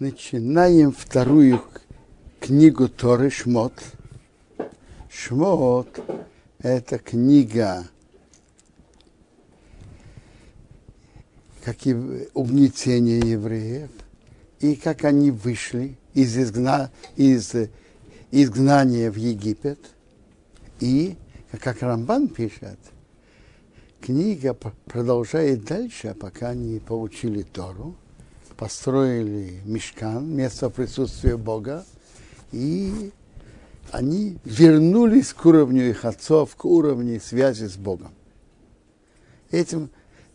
Начинаем вторую книгу Торы Шмот. Шмот – это книга, как и угнетение евреев, и как они вышли из, изгна... из изгнания в Египет. И, как Рамбан пишет, книга продолжает дальше, пока они получили Тору, построили мешкан, место присутствия Бога, и они вернулись к уровню их отцов, к уровню связи с Богом. Этим,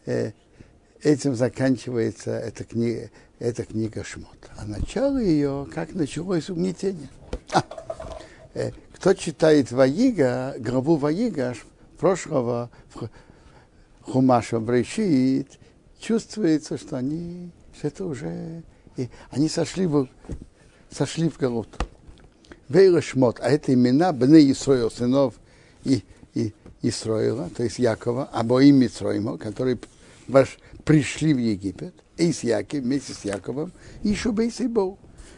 э, этим заканчивается эта книга, эта книга Шмот. А начало ее, как началось угнетение. А, э, кто читает Ваига, главу Ваига прошлого Хумаша Брешит, чувствуется, что они, что это уже, и они сошли в, сошли в Галут. Вейла Шмот, а это имена Бны Исроил, сынов и, и Исроила, то есть Якова, обоим Митроима, которые ваш, пришли в Египет, и с Яков, вместе с Яковом, и Шубейс и Бог.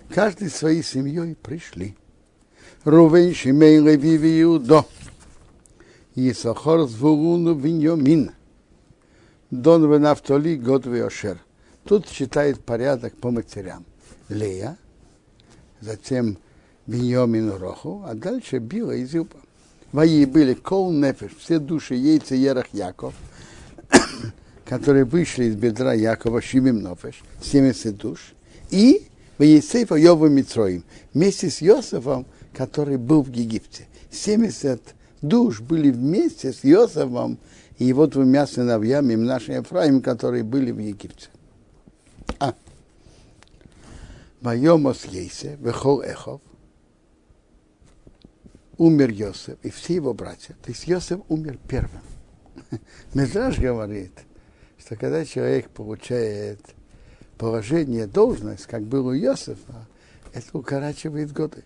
Каждый своей семьей пришли. Рувен, Шимей, Леви, Иудо. Исахор, Звулуну, Виньомин. Дон Венафтоли, Год Веошер. Тут читает порядок по матерям. Лея, затем Беньомин Роху, а дальше Била и Зюба. Мои были кол нефеш, все души яйца Ерах Яков, которые вышли из бедра Якова, Шимим Нофеш, 70 душ, и Ваейсейфа Йова Митроим, вместе с Йосифом, который был в Египте. 70 душ были вместе с Йосифом и его двумя сыновьями, нашим Ефраим, которые были в Египте. А. Майомос Ейсе, Вехол Эхов, умер Йосеф и все его братья. То есть Йосеф умер первым. Медраж говорит, что когда человек получает положение, должность, как был у Йосефа, это укорачивает годы.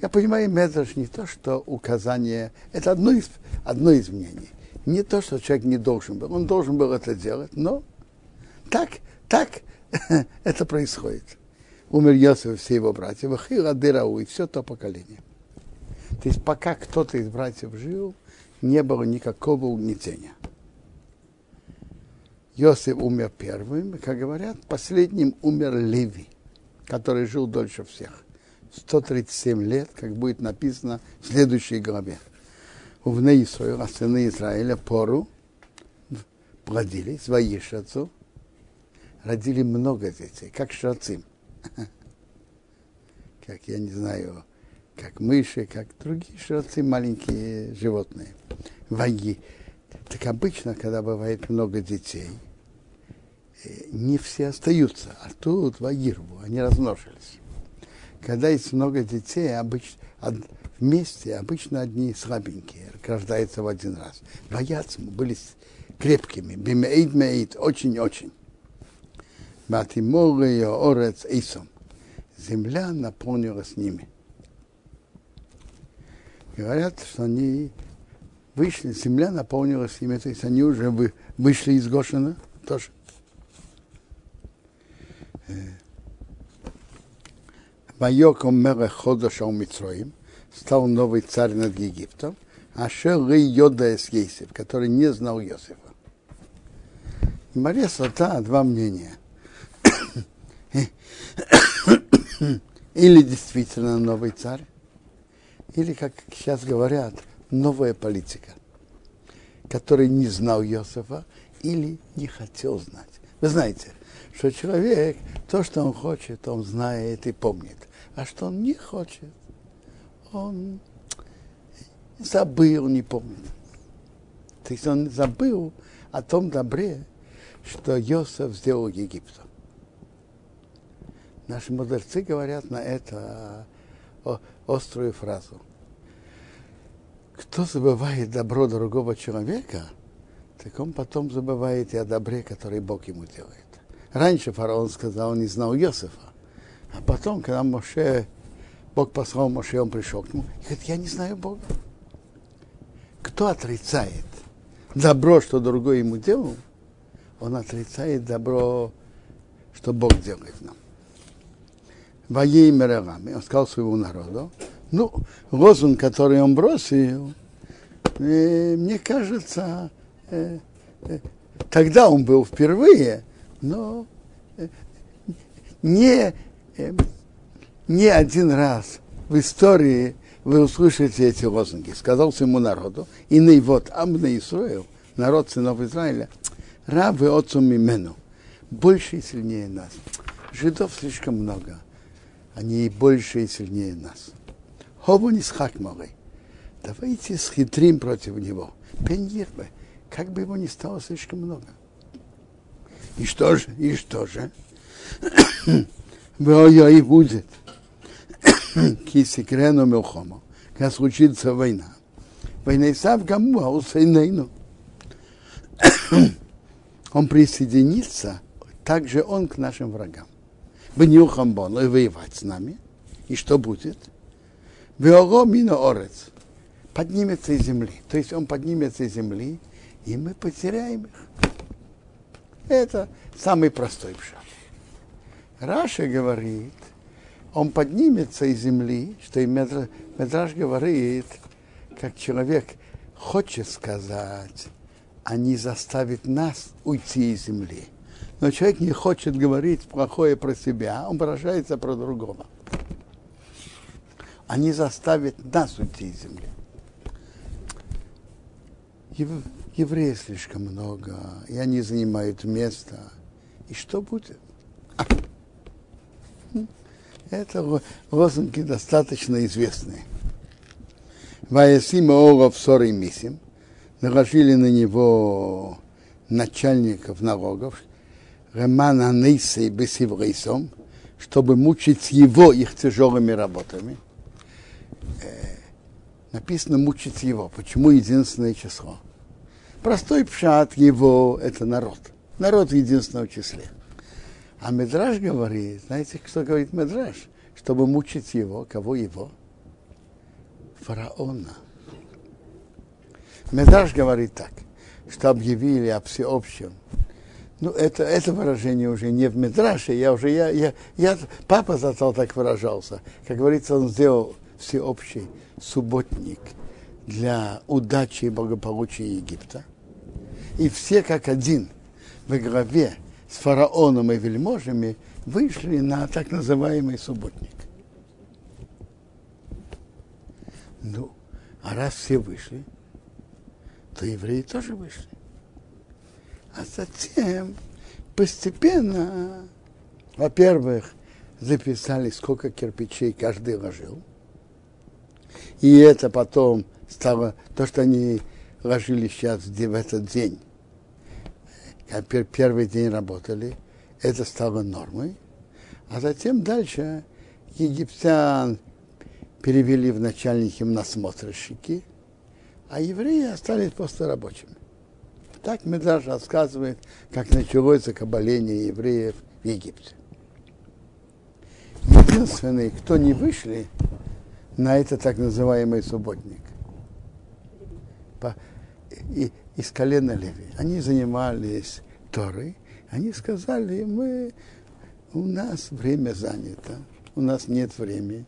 Я понимаю, Медраж не то, что указание, это одно из, одно из мнений. Не то, что человек не должен был, он должен был это делать, но так, так это происходит. Умер Йосеф и все его братья, Вахира Дырау и все то поколение. То есть пока кто-то из братьев жил, не было никакого угнетения. Йосиф умер первым, как говорят, последним умер Леви, который жил дольше всех. 137 лет, как будет написано в следующей главе. В Исраила, сыны Израиля, пору плодились, воишацу, родили много детей, как шрацим. Как, я не знаю, как мыши, как другие шроцы, маленькие животные. Ваги. Так обычно, когда бывает много детей, не все остаются, а тут вагирву, они размножились. Когда есть много детей, обычно, вместе обычно одни слабенькие, рождаются в один раз. Ваяцму были крепкими, бимеид меид, очень-очень. Матиморы и орец эйсом. Земля наполнилась ними говорят, что они вышли, земля наполнилась ими, то есть они уже вы, вышли из Гошина тоже. Майоком Мере Ходоша Митроим стал новый царь над Египтом, а Шелы Йода с Ейсев, который не знал Йосифа. И Мария Сата два мнения. Или действительно новый царь, или, как сейчас говорят, новая политика, который не знал Иосифа или не хотел знать. Вы знаете, что человек, то, что он хочет, он знает и помнит. А что он не хочет, он забыл, не помнит. То есть он забыл о том добре, что Йосиф сделал Египту. Наши мудрецы говорят на это острую фразу. Кто забывает добро другого человека, так он потом забывает и о добре, который Бог ему делает. Раньше фараон сказал, он не знал Иосифа. А потом, когда Моше, Бог послал Моше, он пришел к нему и говорит, я не знаю Бога. Кто отрицает добро, что другой ему делал, он отрицает добро, что Бог делает нам. Воей Мерагами, он сказал своему народу, ну, лозунг, который он бросил, э, мне кажется, э, э, тогда он был впервые, но не, не один раз в истории вы услышите эти лозунги. Сказал своему народу, и на вот Амна Исраил, народ сынов Израиля, рабы отцу Мимену, больше и сильнее нас. Жидов слишком много, они больше и сильнее нас. Хову не схак могли. Давайте схитрим против него. Пеньербе, как бы его не стало слишком много. И что же, и что же? и будет. Кисикрену Мелхому. Когда случится война. Война и сам кому, а усейнейну. Он присоединится, также он к нашим врагам. Бнюхамбон, и воевать с нами. И что будет? Веого мина орец. Поднимется из земли. То есть он поднимется из земли, и мы потеряем их. Это самый простой пшат. Раша говорит, он поднимется из земли, что и Медраж говорит, как человек хочет сказать, а не заставит нас уйти из земли. Но человек не хочет говорить плохое про себя, он выражается про другого. Они заставят нас уйти из земли. Ев, евреев слишком много, и они занимают место. И что будет? Это лозунги достаточно известные. Ваясима Оров Соры Мисим наложили на него начальников налогов, Ремана Нейсей Бесиврейсом, чтобы мучить его их тяжелыми работами. Э, написано мучить его. Почему единственное число? Простой пшат его – это народ. Народ в единственном числе. А Медраж говорит, знаете, что говорит Медраж? Чтобы мучить его, кого его? Фараона. Медраж говорит так, что объявили о всеобщем. Ну, это, это выражение уже не в Медраше, я уже, я, я, я, папа зато так выражался. Как говорится, он сделал всеобщий субботник для удачи и благополучия Египта. И все как один в главе с фараоном и вельможами вышли на так называемый субботник. Ну, а раз все вышли, то евреи тоже вышли. А затем постепенно, во-первых, записали, сколько кирпичей каждый ложил. И это потом стало, то, что они ложили сейчас в этот день, первый день работали, это стало нормой. А затем дальше египтян перевели в начальники насмотрщики, а евреи остались просто рабочими. Так Медраж рассказывает, как началось закабаление евреев в Египте. Единственные, кто не вышли на это так называемый субботник, и, из колена Леви. Они занимались Торой. Они сказали, мы, у нас время занято, у нас нет времени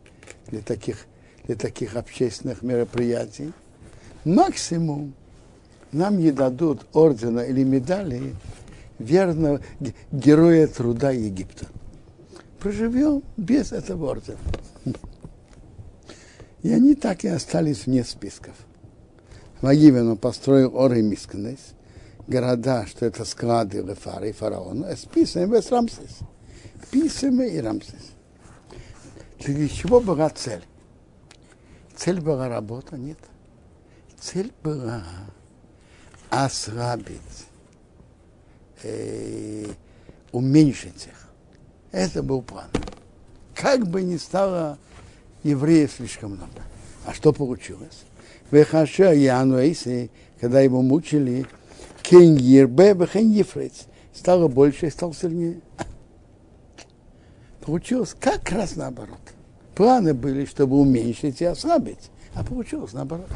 для таких, для таких общественных мероприятий. Максимум нам не дадут ордена или медали верного героя труда Египта. Проживем без этого ордена. И они так и остались вне списков. Вагивен построил Оры Мискнес, города, что это склады Лефара и фараона, с Писами и Рамсес. Писами и Рамсес. Для чего была цель? Цель была работа? Нет. Цель была ослабить, э, уменьшить их. Это был план. Как бы ни стало евреев слишком много. А что получилось? Вехаша Яну Эйси, когда его мучили, Кен Ербе, Бехен стало больше и стал сильнее. Получилось как раз наоборот. Планы были, чтобы уменьшить и ослабить, а получилось наоборот.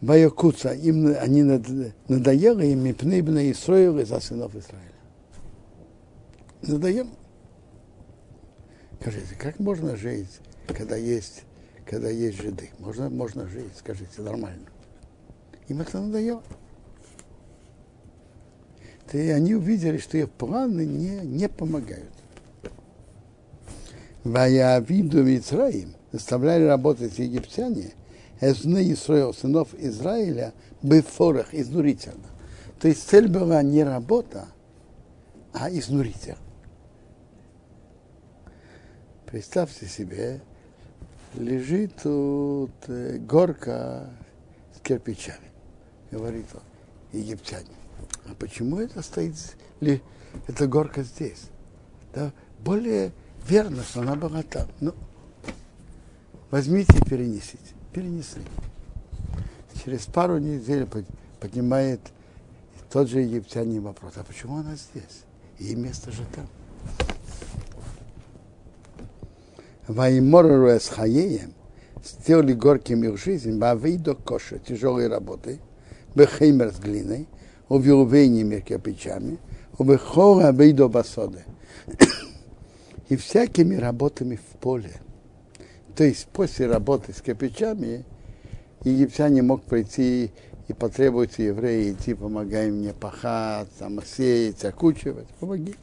Баякуца, им они надоело им и пныбно и строили за сынов Израиля. Надоело. Скажите, как можно жить, когда есть, когда есть жиды? Можно, можно жить, скажите, нормально. Им это надоело. И они увидели, что их планы не, не помогают. Ваявиду Мицраим заставляли работать египтяне, Эзны Исраил, сынов Израиля, бефорах, изнурительно. То есть цель была не работа, а изнуритель. Представьте себе, лежит тут э, горка с кирпичами, говорит он, египтяне. А почему это стоит, ли, эта горка здесь? Да, более верно, что она была там. Ну, возьмите и перенесите. Перенесли. Через пару недель поднимает тот же египтянин вопрос, а почему она здесь? И место же там. Ваймору с хаеем сделали горьким их жизнь, до коша, тяжелой работы, бехеймер с глиной, увелувениями кирпичами, убехора до басоды. И всякими работами в поле. То есть после работы с кирпичами египтяне мог прийти и потребуется евреи идти, помогай мне пахать, там, сеять, окучивать, помоги.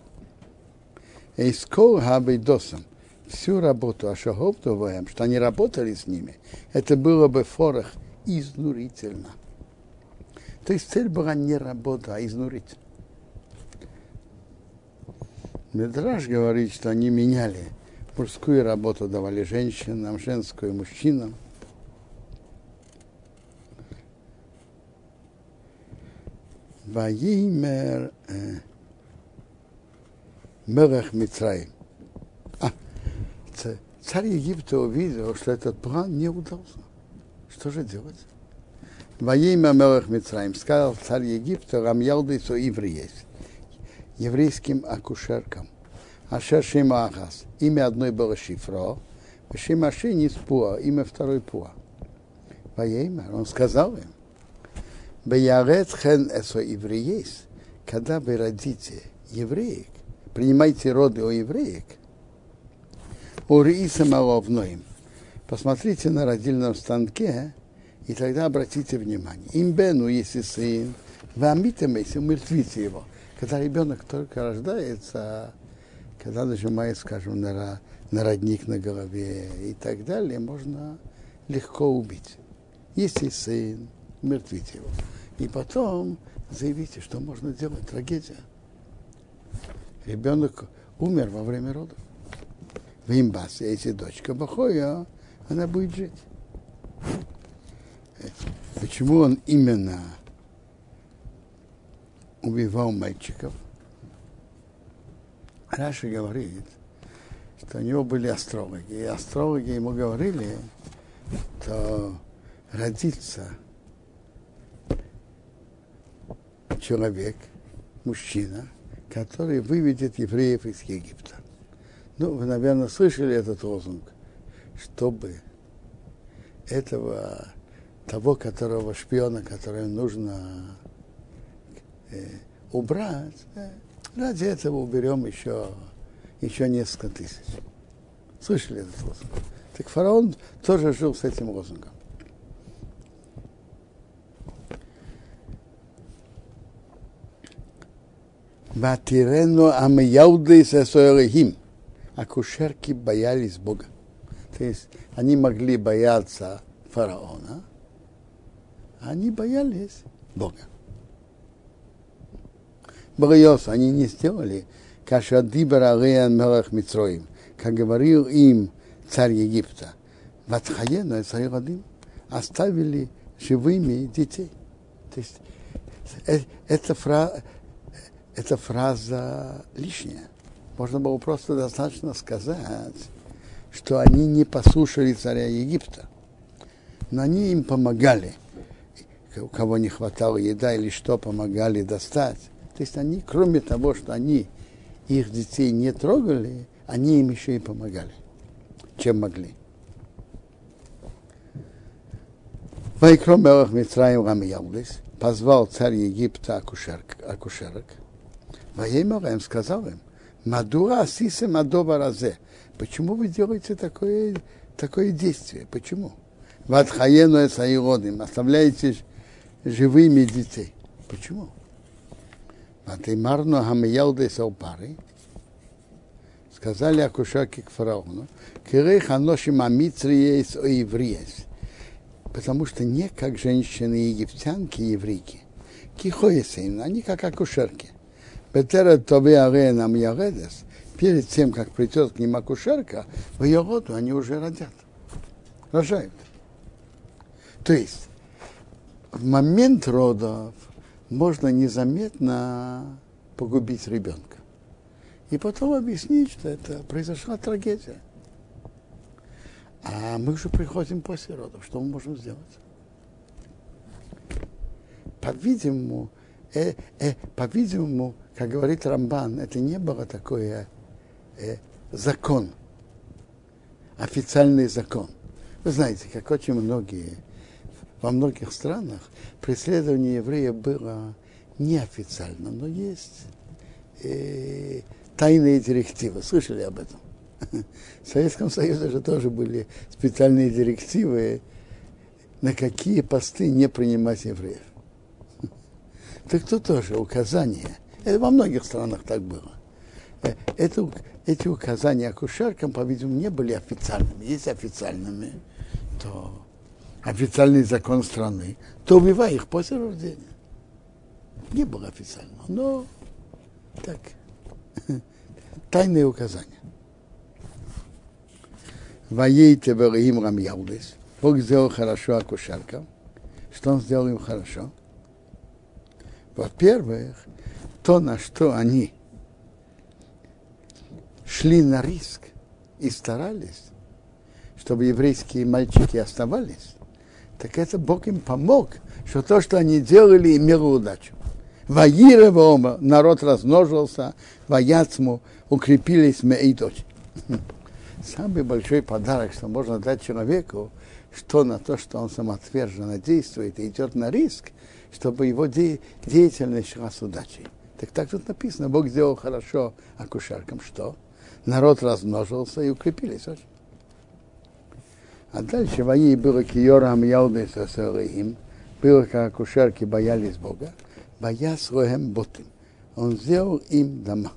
И скоро хабайдосом всю работу Ашаговтоваем, что они работали с ними, это было бы в форах изнурительно. То есть цель была не работа, а изнурить. Медраж говорит, что они меняли мужскую работу, давали женщинам, женскую мужчинам. Ваимер Мелех Мицраим. А, царь Египта увидел, что этот план не удался. Что же делать? Воимя Мелех Мицраим сказал царь Египта, Рамьялдысу есть еврейским акушеркам. Ашер Шима Ахас. Имя одной было Шифро, Шима Шини Пуа, имя второй Пуа. Воимя, он сказал им, Беярет хен эсо евреес, когда вы родите евреек, принимайте роды у евреек, у Рииса Маловноим, посмотрите на родильном станке, и тогда обратите внимание. Имбену, если сын, вамитем, если умертвите его. Когда ребенок только рождается, когда нажимает, скажем, на, на родник на голове и так далее, можно легко убить. Если сын, умертвите его. И потом заявите, что можно делать. Трагедия. Ребенок умер во время родов. В имбасе, если дочка Бахоя, она будет жить. Почему он именно убивал мальчиков? Раша говорит, что у него были астрологи. И астрологи ему говорили, что родится человек, мужчина, который выведет евреев из Египта. Ну, вы, наверное, слышали этот лозунг, чтобы этого того, которого шпиона, которого нужно э, убрать, ради этого уберем еще, еще несколько тысяч. Слышали этот лозунг? Так фараон тоже жил с этим лозунгом. Ватирену амияуды сесоэлихим. Акушерки боялись Бога. То есть они могли бояться фараона, они боялись Бога. Богоёс они не сделали, кашадибар алеян мелах Митроим, как говорил им царь Египта. Ватхаена царь Радим оставили живыми детей. То есть э, эта, фра, эта фраза лишняя. Можно было просто достаточно сказать, что они не послушали царя Египта. Но они им помогали – у кого не хватало еда или что, помогали достать. То есть они, кроме того, что они их детей не трогали, они им еще и помогали, чем могли. Вайкром Мелах Митраим Рамиялдис позвал царь Египта акушерок, акушерок. Воемер им сказал им, Мадура сисе мадова разе. Почему вы делаете такое, такое действие? Почему? Ватхаену эсаиродим. Оставляете живыми детей. Почему? Матимарно хамиялды салпары. Сказали акушаки к фараону. Кирей ханошим амитриес о евреес. Потому что не как женщины египтянки, еврейки. Кихоесейн, они как акушерки. Бетера тобе арена мьяредес. Перед тем, как придет к ним акушерка, в ее роду они уже родят. Рожают. То есть, в момент родов можно незаметно погубить ребенка. И потом объяснить, что это произошла трагедия. А мы уже приходим после родов. Что мы можем сделать? По-видимому, э, э, по-видимому, как говорит Рамбан, это не было такое э, закон, официальный закон. Вы знаете, как очень многие, во многих странах преследование еврея было неофициально, но есть э, тайные директивы. Слышали об этом? В Советском Союзе же тоже были специальные директивы, на какие посты не принимать евреев. Так тут тоже указания. Это во многих странах так было. Э, это, эти указания акушеркам, по-видимому, не были официальными. Есть официальными, то официальный закон страны, то убивай их после рождения. Не было официально, но так, тайные указания. Воейте Берахим Рамьяудес. Бог сделал хорошо акушеркам. Что он сделал им хорошо? Во-первых, то, на что они шли на риск и старались, чтобы еврейские мальчики оставались, так это Бог им помог, что то, что они делали, имело удачу. Ваира Вома, народ размножился, Ваяцму, укрепились мы и дочь. Самый большой подарок, что можно дать человеку, что на то, что он самоотверженно действует и идет на риск, чтобы его де- деятельность шла с удачей. Так так тут написано, Бог сделал хорошо акушеркам, что народ размножился и укрепились очень. А дальше вои было киорам ялды им, было как акушерки боялись Бога, боясь лоhem ботим. Он сделал им дома.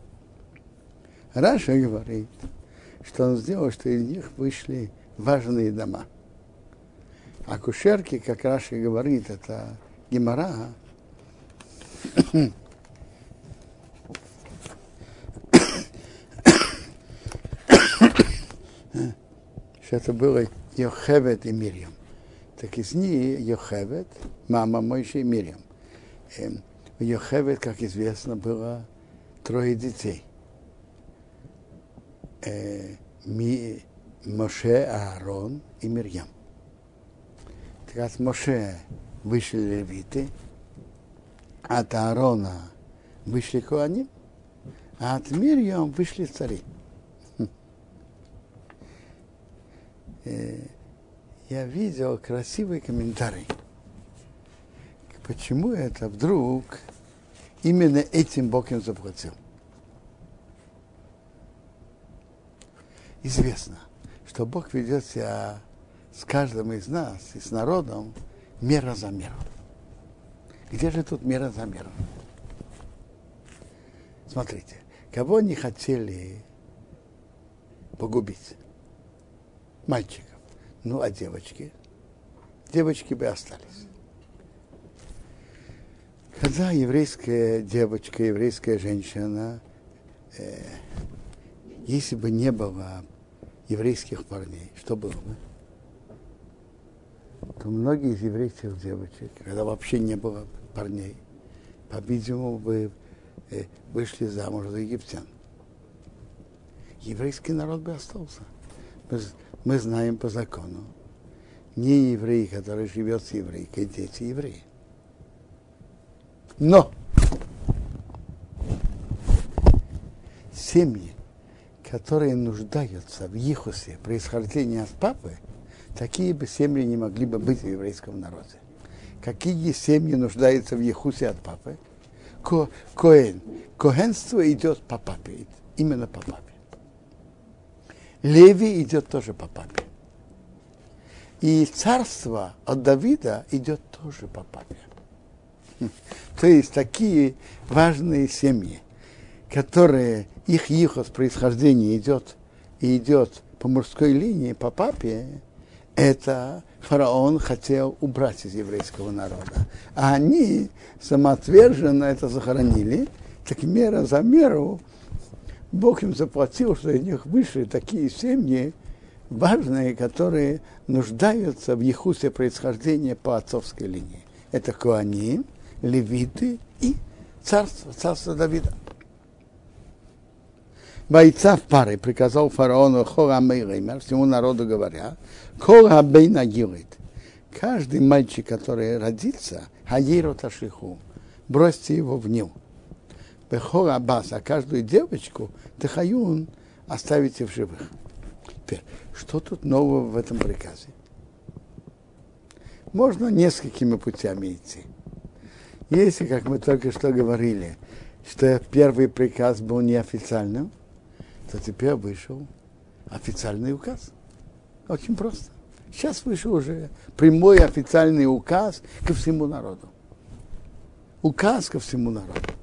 Раша говорит, что он сделал, что из них вышли важные дома. Акушерки, как Раша говорит, это Гемора, что это было Йохевет и Мирьям. Так из них Йохевет, мама Мойши и Мирьям. У Йохевет, как известно, было трое детей. Э, Ми, Моше, Аарон и Мирьям. Так от Моше вышли левиты, от Аарона вышли Коаним, а от Мирьям вышли цари. Я видел красивый комментарий. Почему это вдруг именно этим Бог им заплатил? Известно, что Бог ведет себя с каждым из нас и с народом мера за меру. Где же тут мера за меру? Смотрите, кого они хотели погубить? Мальчиков. Ну, а девочки? Девочки бы остались. Когда еврейская девочка, еврейская женщина, э, если бы не было еврейских парней, что было бы? То многие из еврейских девочек, когда вообще не было парней, по-видимому, бы э, вышли замуж за египтян. Еврейский народ бы остался. Мы, знаем по закону. Не еврей, который живет с еврейкой, дети евреи. Но семьи, которые нуждаются в Ихусе, происхождении от папы, такие бы семьи не могли бы быть в еврейском народе. Какие семьи нуждаются в Ехусе от папы? Ко, коэн. Коэнство идет по папе. именно по папе. Леви идет тоже по папе. И царство от Давида идет тоже по папе. То есть такие важные семьи, которые их ихос происхождение идет и идет по мужской линии, по папе, это фараон хотел убрать из еврейского народа. А они самоотверженно это захоронили. Так мера за меру Бог им заплатил, что из них вышли такие семьи важные, которые нуждаются в Ехусе происхождения по отцовской линии. Это Куани, Левиты и царство, царство Давида. Бойца в пары приказал фараону Хора Мейреймер, всему народу говоря, Кора Бейна Гилит. Каждый мальчик, который родится, Хаиру Ташлиху, бросьте его в Нил. Бехора Абас, а каждую девочку Техаюн оставите в живых. Теперь, что тут нового в этом приказе? Можно несколькими путями идти. Если, как мы только что говорили, что первый приказ был неофициальным, то теперь вышел официальный указ. Очень просто. Сейчас вышел уже прямой официальный указ ко всему народу. Указ ко всему народу.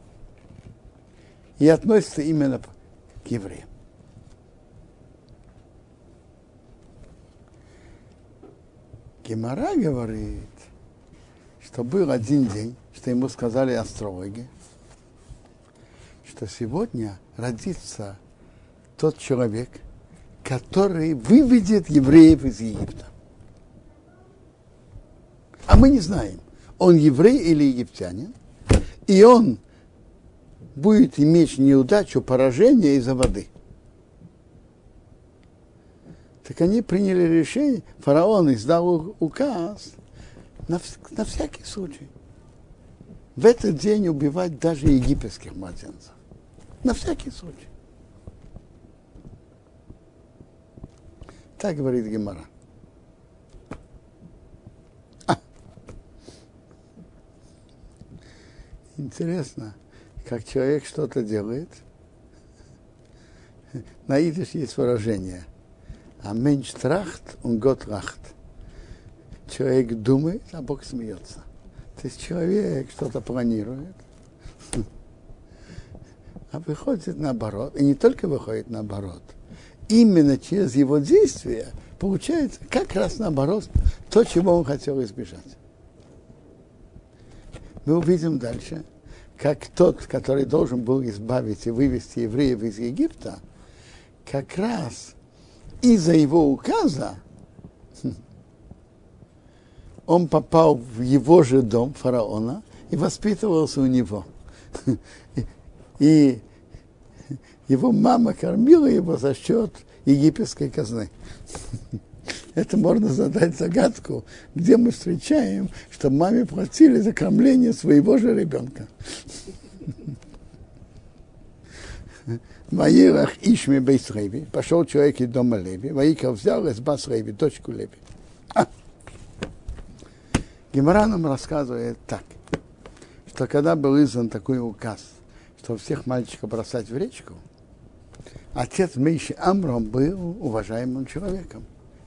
И относится именно к евреям. Гемора говорит, что был один день, что ему сказали астрологи, что сегодня родится тот человек, который выведет евреев из Египта. А мы не знаем, он еврей или египтянин, и он будет иметь неудачу, поражение из-за воды. Так они приняли решение, фараон издал указ на, на всякий случай. В этот день убивать даже египетских младенцев. На всякий случай. Так говорит Гемора. А. Интересно, как человек что-то делает. На идиш есть выражение. А меньш трахт, он год рахт. Человек думает, а Бог смеется. То есть человек что-то планирует, а выходит наоборот. И не только выходит наоборот – именно через его действия получается как раз наоборот то, чего он хотел избежать. Мы увидим дальше, как тот, который должен был избавить и вывести евреев из Египта, как раз из-за его указа он попал в его же дом фараона и воспитывался у него. И его мама кормила его за счет египетской казны. Это можно задать загадку, где мы встречаем, что маме платили за кормление своего же ребенка. Ваирах Ишми Бейсреви, пошел человек из дома Леви, Ваикар взял из Басреви, дочку Леви. А. Гемора нам рассказывает так, что когда был издан такой указ, что всех мальчиков бросать в речку, Отец Мейши Амрам был уважаемым человеком.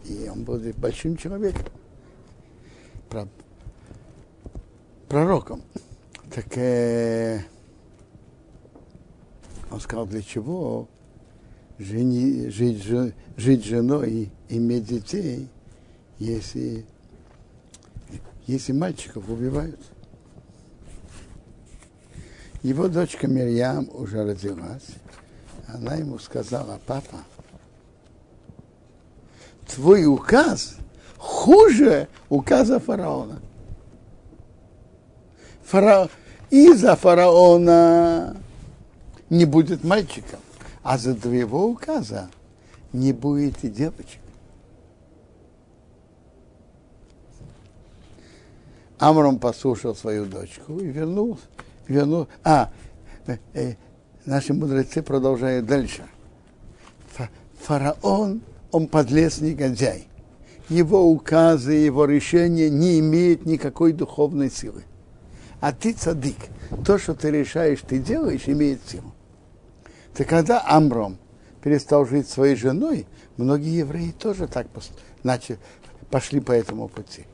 И он был большим человеком. Пророком. Так э, он сказал, для чего жени, жить, жить женой и иметь детей, если, если мальчиков убивают. Его дочка Мирьям уже родилась, она ему сказала, папа, твой указ хуже указа фараона. Фара... Из-за фараона не будет мальчиков, а за твоего указа не будет и девочек. Амром послушал свою дочку и вернулся. Вернул, а, э, э, наши мудрецы продолжают дальше. Фараон, он подлец негодяй. Его указы, его решения не имеют никакой духовной силы. А ты цадык. То, что ты решаешь, ты делаешь, имеет силу. Так когда Амром перестал жить своей женой, многие евреи тоже так начали, пошли по этому пути.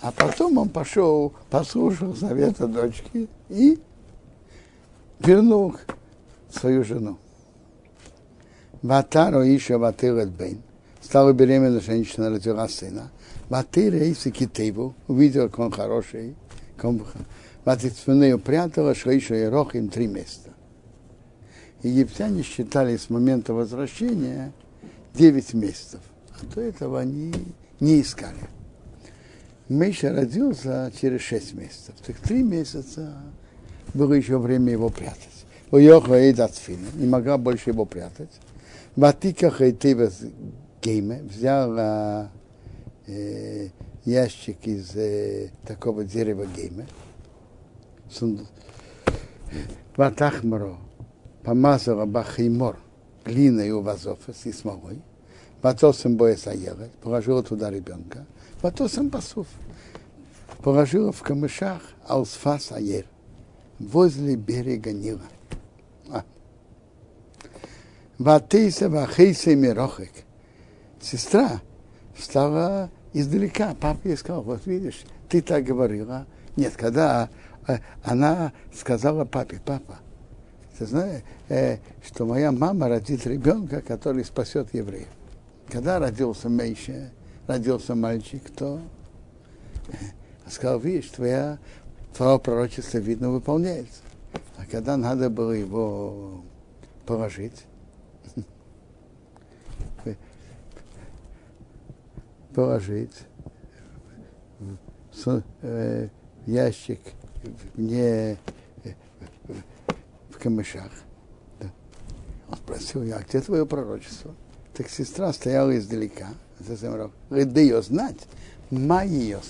А потом он пошел, послушал совета дочки и вернул свою жену. Ватаро еще ватырет бейн. Стала беременна женщина, родила сына. Ватыра Иса Китейбу, увидела, как он хороший. Ватицпенею прятала, что еще и рох им три месяца. Египтяне считали с момента возвращения 9 месяцев. А до этого они не искали. Миша родился через 6 месяцев. Так 3 месяца было еще время его прятать. Уехала и не могла больше его прятать. Ватика Хайтева Гейме взяла э, ящик из э, такого дерева Гейме. Ватахмаро помазала бахимор глиной у вазофа и смолой. Ватосом боец аелет, положила туда ребенка. Ватосом пасув. Положила в камышах алсфас аер возле берега Нила. Ватейса вахейса мирохек. Сестра стала издалека. Папа ей сказал, вот видишь, ты так говорила. Нет, когда э, она сказала папе, папа, ты знаешь, э, что моя мама родит ребенка, который спасет евреев. Когда родился Мейша, родился мальчик, то э, сказал, видишь, твоя, твое пророчество, видно, выполняется. А когда надо было его положить, положить в э, ящик не в камышах. Он спросил, я, где твое пророчество? Так сестра стояла издалека, говорит, да ее знать, ма ее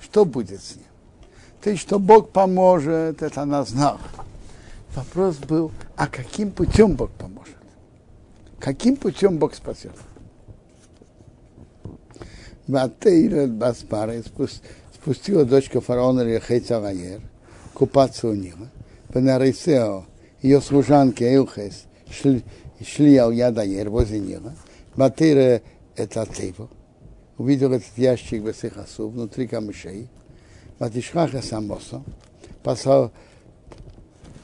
что будет с ним? Есть, что Бог поможет, это она знала. Вопрос был, а каким путем Бог поможет? Каким путем Бог спасет? Ватейрет Баспара спустила дочка фараона Рехейца Ваер купаться у Нила. Пенарисео, ее служанки Эйлхес шли, шли ал Ядаер возле Нила. Ватейра это Тейво. Увидел этот ящик Бесихасу внутри камышей. Ватишхаха Самоса. Послал,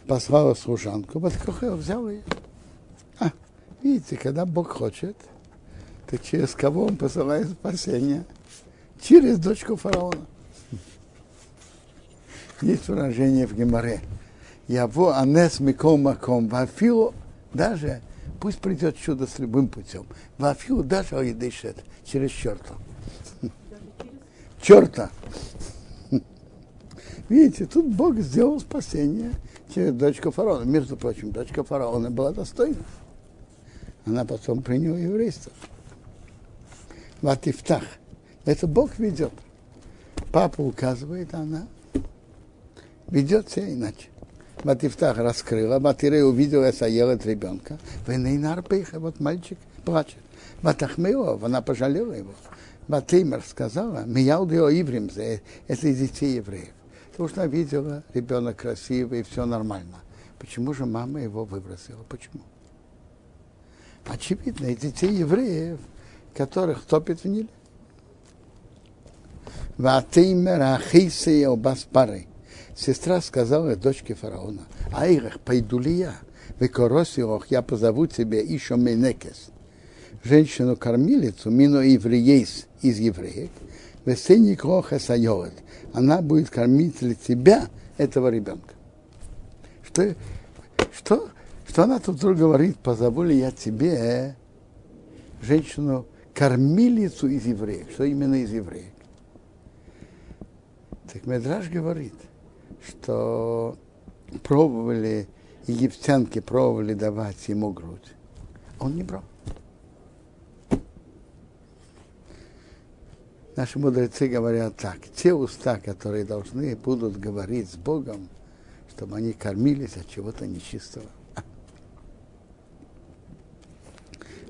послала служанку. Баткохел взял ее. А, видите, когда Бог хочет – так через кого он посылает спасение? Через дочку фараона. Есть выражение в Геморе. Яво анес миком маком. Вафилу даже, пусть придет чудо с любым путем. Вафилу даже оедышет через черта. Черта. Видите, тут Бог сделал спасение через дочку фараона. Между прочим, дочка фараона была достойна. Она потом приняла еврейство. Ватифтах. Это Бог ведет. Папа указывает, она ведет себя иначе. Ватифтах раскрыла, Батире увидела Саелет ребенка. Венейнар пейха, вот мальчик плачет. Ватахмеов, она пожалела его. Батимер сказала, Мияудио Иврим, это из детей евреев. Потому что она видела, ребенок красивый, и все нормально. Почему же мама его выбросила? Почему? Очевидно, из детей евреев которых топит в Ниле. Ватеймер Ахейсея Баспары. Сестра сказала дочке фараона, Айрах, пойду ли я? Векоросиох, я позову тебе еще Менекес. Женщину-кормилицу, мину евреейс из евреек, весенник роха сайорет. Она будет кормить для тебя этого ребенка. Что, что, что она тут вдруг говорит, позову ли я тебе женщину кормилицу из евреев. Что именно из евреев? Так Медраж говорит, что пробовали, египтянки пробовали давать ему грудь. Он не брал. Наши мудрецы говорят так, те уста, которые должны будут говорить с Богом, чтобы они кормились от чего-то нечистого.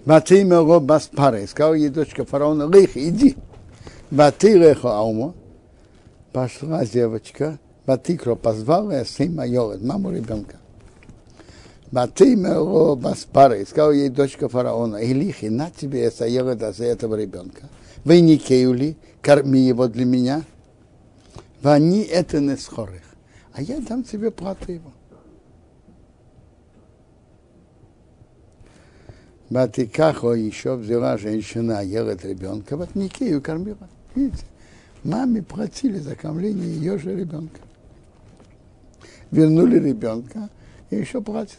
Ватиме го баспаре. Сказал ей дочка фараона, лих, иди. Ватирехо аумо. Пошла девочка, Ватикро позвала сын майорет, маму ребенка. Батимеро Баспары, сказал ей дочка фараона, Илихи, на тебе Саева за этого ребенка. Вы не кеюли, корми его для меня. Вани это не схорых. А я дам тебе плату его. Батикахо еще взяла женщина, ела ребенка, вот Никею кормила. Видите, маме платили за кормление ее же ребенка. Вернули ребенка и еще платят.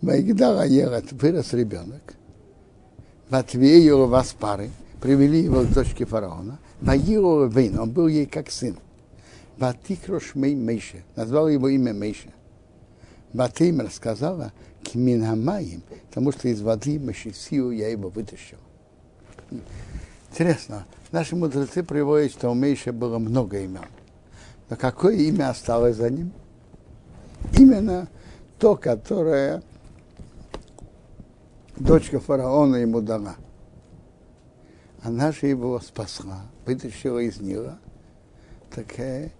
Байгдара ехать, вырос ребенок. В Атвею вас пары, привели его к дочке фараона. Ваиру Вейн, он был ей как сын. Ватикрош Мей Мейше, назвал его имя Мейше. Батим рассказала, Кимин Хамаим, потому что из воды Машисию я его вытащил. Интересно, наши мудрецы приводят, что у Мейша было много имен. Но какое имя осталось за ним? Именно то, которое дочка фараона ему дала. Она же его спасла, вытащила из Нила. Так, э,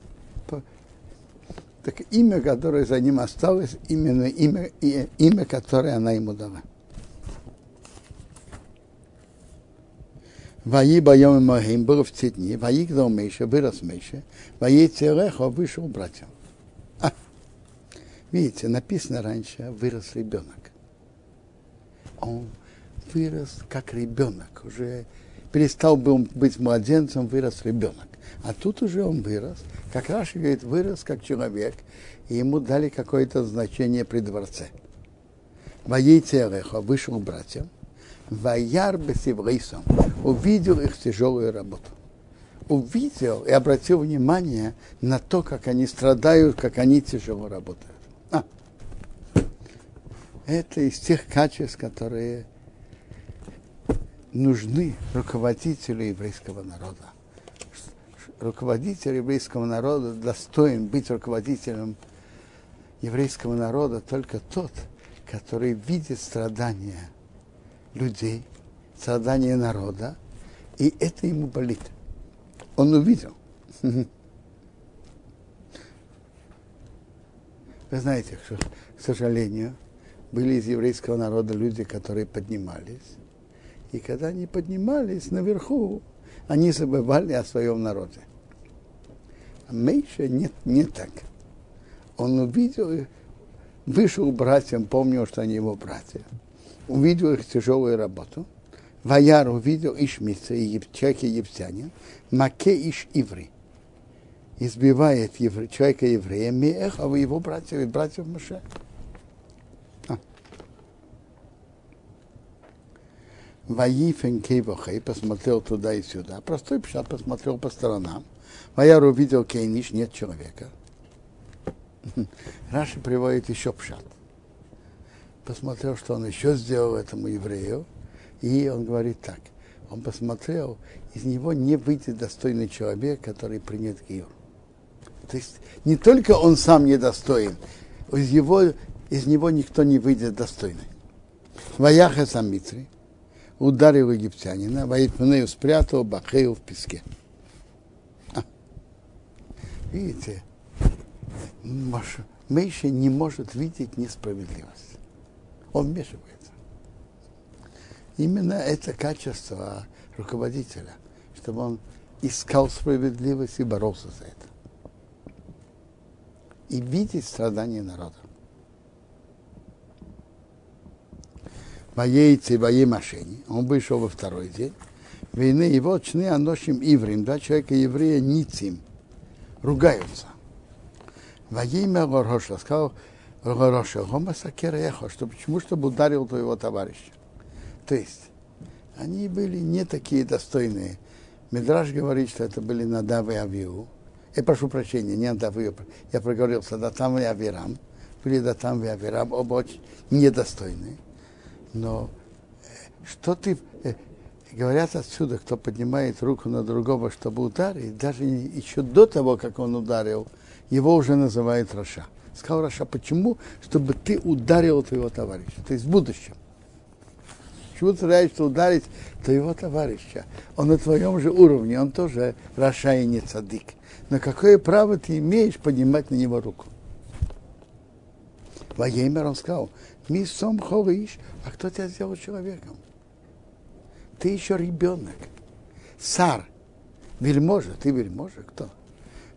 так имя, которое за ним осталось, именно имя, имя, которое она ему дала. Ваи боем Махим был в те дни, Ваи гдал Мейша, вырос Мейша, Ваи Церехо вышел братьям. А, видите, написано раньше, вырос ребенок. Он вырос как ребенок, уже перестал быть младенцем, вырос ребенок. А тут уже он вырос, как Раши говорит, вырос как человек, и ему дали какое-то значение при дворце. Ваей Церехо вышел братьям, Ваяр Бесиврейсом увидел их тяжелую работу. Увидел и обратил внимание на то, как они страдают, как они тяжело работают. А. Это из тех качеств, которые нужны руководителю еврейского народа. Руководитель еврейского народа достоин быть руководителем еврейского народа только тот, который видит страдания людей, страдания народа, и это ему болит. Он увидел. Вы знаете, что, к сожалению, были из еврейского народа люди, которые поднимались. И когда они поднимались наверху, они забывали о своем народе. А Мейша нет, не так. Он увидел, вышел братьям, помнил, что они его братья увидел их тяжелую работу. Ваяр увидел Ишмица, человек египтянин, Маке Иш Иври. Избивает евре, человека еврея, Меэх, а его братьев и братьев Маше. Ваифен Кейвохей посмотрел туда и сюда. Простой пшат посмотрел по сторонам. Ваяр увидел Кейниш, нет человека. Раши приводит еще пшат посмотрел, что он еще сделал этому еврею, и он говорит так. Он посмотрел, из него не выйдет достойный человек, который принят Гиюр. То есть не только он сам недостоин, из, его, из него никто не выйдет достойный. Ваяха Самитри ударил египтянина, Ваитманею спрятал Бахею в песке. А. Видите, Мейша не может видеть несправедливость он вмешивается. Именно это качество руководителя, чтобы он искал справедливость и боролся за это. И видеть страдания народа. Воей машине. Он вышел во второй день. Войны его чны аношим иврим, два человека еврея ницим, ругаются. Воейма Горгоша сказал, Роша, Гомасакера Эхо, что почему, чтобы ударил твоего товарища. То есть, они были не такие достойные. Медраж говорит, что это были Надав и Авиу. Я прошу прощения, не Надав и Я проговорился, Датам и Авирам. Были Датам и Авирам, оба очень недостойные. Но э, что ты... Э, говорят отсюда, кто поднимает руку на другого, чтобы ударить, даже еще до того, как он ударил, его уже называют раша. Сказал раша, почему? Чтобы ты ударил твоего товарища. То есть в будущем. Почему ты стараешься ударить твоего товарища? Он на твоем же уровне, он тоже раша и не цадик. Но какое право ты имеешь поднимать на него руку? Воемер он сказал, ми сом хориш, а кто тебя сделал человеком? Ты еще ребенок. Сар, вельможа, ты вельможа, кто?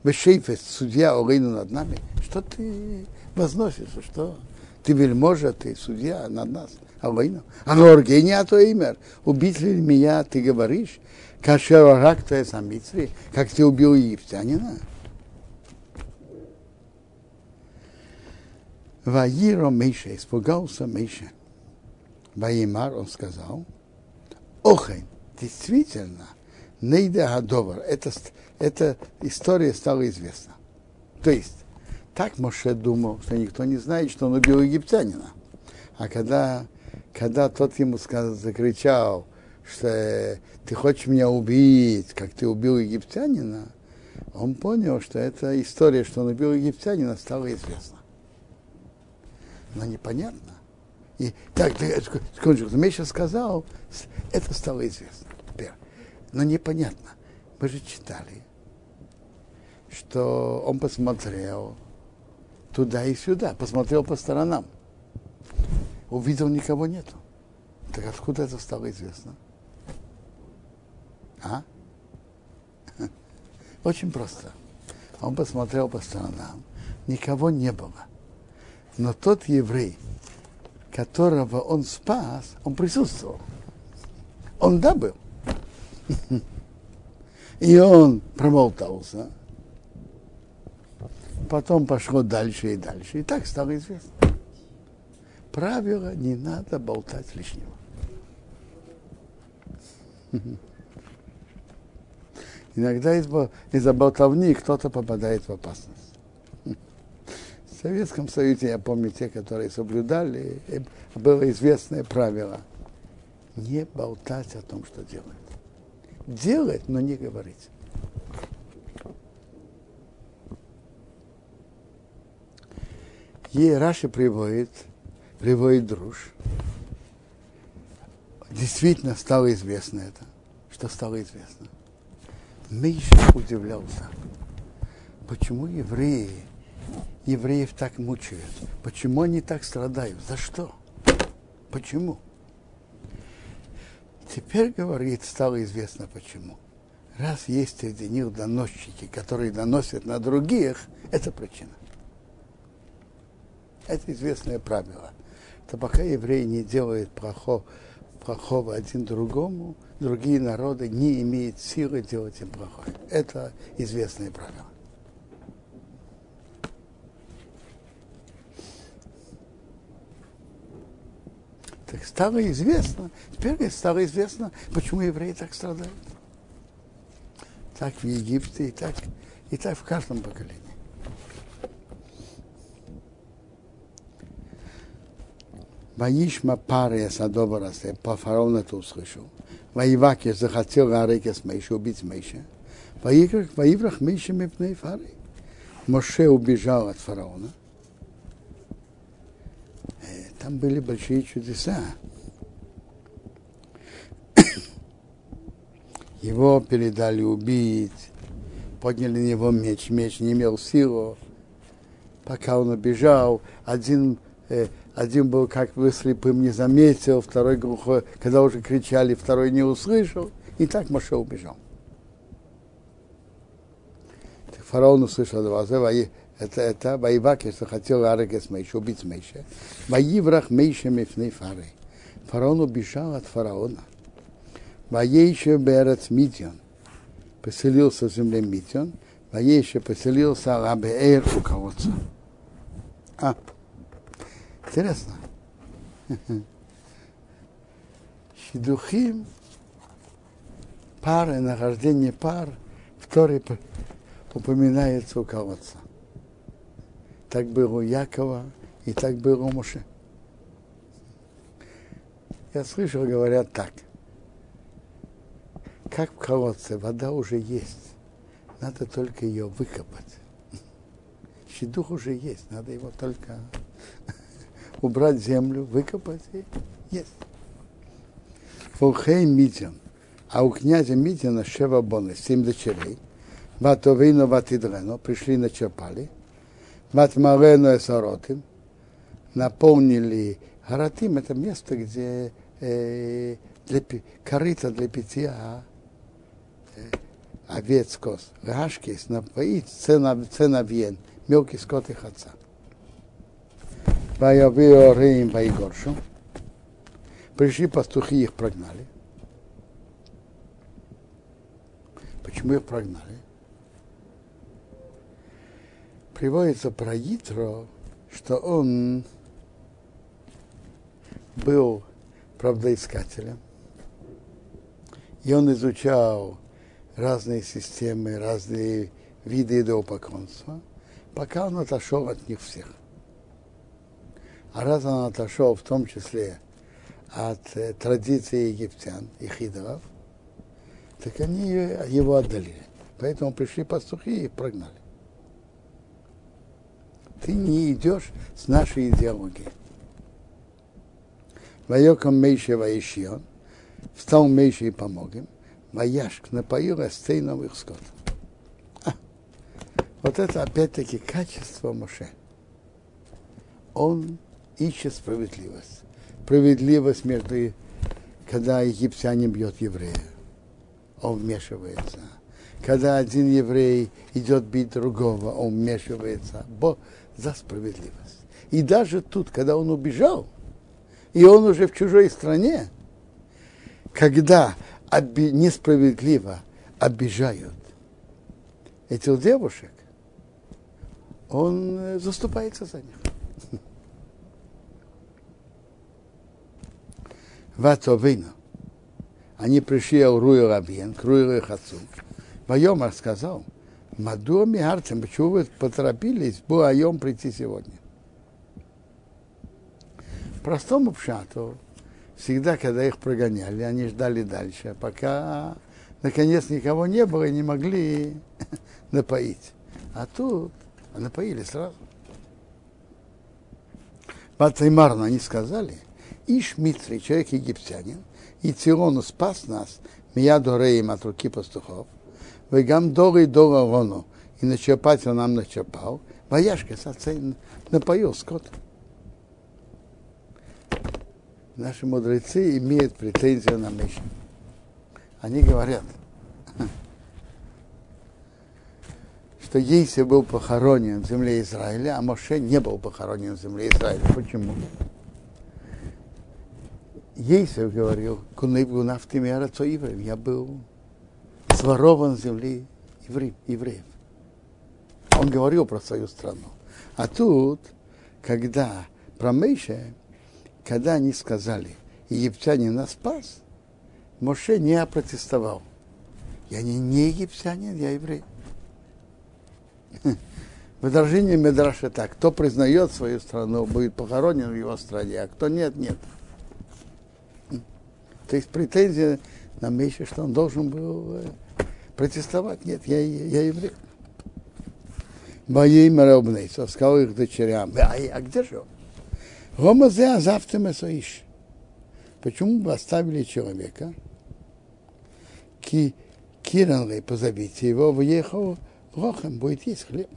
Вешейфес, судья Орейну над нами. Что ты возносишься, что? Ты вельможа, ты судья над нас. Орейну. А Оргения то имя. Убить ли меня, ты говоришь? Кашер то есть Амитсри, как ты убил египтянина? Ваиро Мейша, испугался Мейша. Ваимар, он сказал, Охен, действительно, Нейде Гадовар, это, эта история стала известна. То есть, так Моше думал, что никто не знает, что он убил египтянина. А когда, когда тот ему сказал, закричал, что ты хочешь меня убить, как ты убил египтянина, он понял, что эта история, что он убил египтянина, стала известна но непонятно. И так, секундочку, Миша сказал, это стало известно. Но непонятно. Мы же читали, что он посмотрел туда и сюда, посмотрел по сторонам. Увидел, никого нету. Так откуда это стало известно? А? Очень просто. Он посмотрел по сторонам, никого не было. Но тот еврей, которого он спас, он присутствовал. Он да был. И он промолтался. Потом пошло дальше и дальше. И так стало известно. Правило не надо болтать лишнего. Иногда из-за болтовни кто-то попадает в опасность. Советском Союзе, я помню, те, которые соблюдали, было известное правило не болтать о том, что делать. Делать, но не говорить. И Раши приводит, приводит друж. Действительно стало известно это. Что стало известно? Миша удивлялся, почему евреи евреев так мучают? Почему они так страдают? За что? Почему? Теперь, говорит, стало известно почему. Раз есть среди них доносчики, которые доносят на других, это причина. Это известное правило. То пока евреи не делают плохого, плохого один другому, другие народы не имеют силы делать им плохое. Это известное правило. Так стало известно, теперь стало известно, почему евреи так страдают. Так в Египте и так, и так в каждом поколении. Ваишма пары Садоба по фараону это услышал. Воеваки захотел Гарекес Мейша убить Мейша. Воиврах Мейша Мепней Фары. Моше убежал от фараона. Там были большие чудеса. Его передали убить, подняли на него меч, меч не имел силу. Пока он убежал, один, э, один был как бы слепым, не заметил, второй глухой, когда уже кричали, второй не услышал. И так Моше убежал. Фараон услышал два это, это воевак, если хотел Арагес Мейша, убить Мейша. Воиврах Мейша Мифней Фары. Фараон убежал от фараона. Воейше Берец Мидьон. Поселился в земле Мидьон. Воейше поселился Лабеэр у колодца. А, интересно. Шидухим, пары, нахождение пар, второй упоминается у колодца. Так было у Якова и так было у Моше. Я слышал, говорят так. Как в колодце вода уже есть, надо только ее выкопать. Щедух уже есть, надо его только убрать землю, выкопать и есть. Фулхей Мидян, а у князя Мидяна Шева Боны, семь дочерей, Ватовину Ватидрено, пришли на Чапали – Матмарену Эсаротим, наполнили Харатим, это место, где э, для, корыто для питья э, овец, коз, гашкис, напоить ценовьен, мелкий скот их отца. Ваявиорим Ваигоршу. Пришли пастухи, их прогнали. Почему их прогнали? Приводится про Итро, что он был правдоискателем, и он изучал разные системы, разные виды идолопоклонства, пока он отошел от них всех. А раз он отошел в том числе от э, традиции египтян и хидоров, так они его отдалили. Поэтому пришли пастухи и их прогнали. Ты не идешь с нашей идеологией. Вайоком Мейше Ваишьон, встал Мейше и помог им, Ваяшк напоил Астейном их скот. А, вот это опять-таки качество Моше. Он ищет справедливость. Справедливость между, когда египтянин бьет еврея, он вмешивается. Когда один еврей идет бить другого, он вмешивается. Бо за справедливость. И даже тут, когда он убежал, и он уже в чужой стране, когда оби- несправедливо обижают этих девушек, он заступается за них. Ватовину. Они пришли к Руи Рабьен, к Руи Хацу. Вайомар сказал, Маду Миарцем, почему вы поторопились Буайом прийти сегодня? Простому пшату, всегда, когда их прогоняли, они ждали дальше, пока наконец никого не было и не могли напоить. А тут напоили сразу. Батаймарно они сказали, Иш Митри, человек египтянин, и Циону спас нас, Мия Дореем от руки пастухов, Вегам Доры и Дора Рону, и начерпать он нам начерпал, Ваяшка сацей напоил скот. Наши мудрецы имеют претензию на Мишу. Они говорят, что Ейси был похоронен в земле Израиля, а Моше не был похоронен в земле Израиля. Почему? Ейсев говорил, кунейбу нафтими арацо евреев. Я был сворован с земли евреев. Он говорил про свою страну. А тут, когда про Мейше, когда они сказали, египтянин нас спас, Моше не опротестовал. Я не, не египтянин, я еврей. Выдражение Медраша так. Кто признает свою страну, будет похоронен в его стране, а кто нет, нет. То есть претензия на Мише, что он должен был э, протестовать. Нет, я, я еврей. Моей Мараубнейцев сказал их дочерям, а, а где же он? Рома зе завтра месоиш. Почему вы оставили человека? Ки, Киранлей, позовите его, въехал Рохем, будет есть хлеб.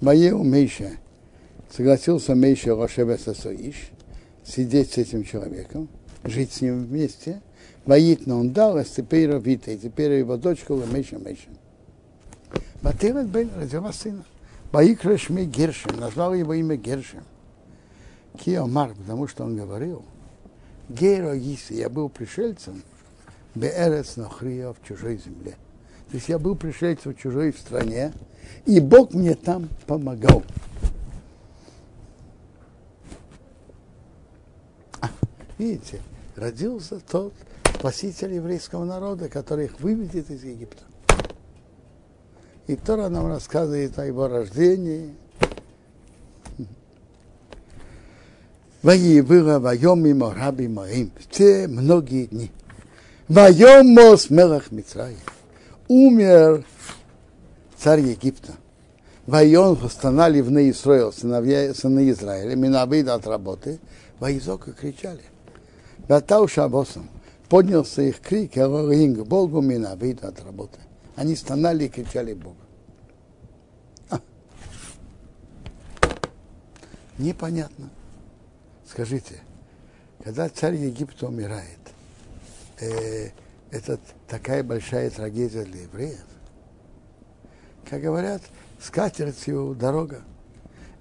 Моей у Мейша согласился Мейша Рошеве Сосоиш сидеть с этим человеком, жить с ним вместе. Воит он дал, а теперь Вита, и теперь его дочка Ламейша Мейша. Батырат Бен родила сына. Баикра Шми Гершем, назвал его имя Гершем. Киомар, потому что он говорил, Геро Иси, я был пришельцем, Беэрец Нохрия в чужой земле. То есть я был пришельцем в чужой стране, и Бог мне там помогал. А, видите, родился тот спаситель еврейского народа, который их выведет из Египта. И Тора нам рассказывает о его рождении. Ваи было воем мимо раби моим в те многие дни. Воем мос мелах Мицраим. Умер царь Египта. Вайон восстанали в Неисроил, сыновья, сыны Израиля, минавид от работы, Ваизока кричали. Ватау шабосом. Поднялся их крик, Элоинг, Богу минавид от работы. Они стонали и кричали Богу. А. Непонятно. Скажите, когда царь Египта умирает, э, это такая большая трагедия для евреев. Как говорят, скатертью дорога.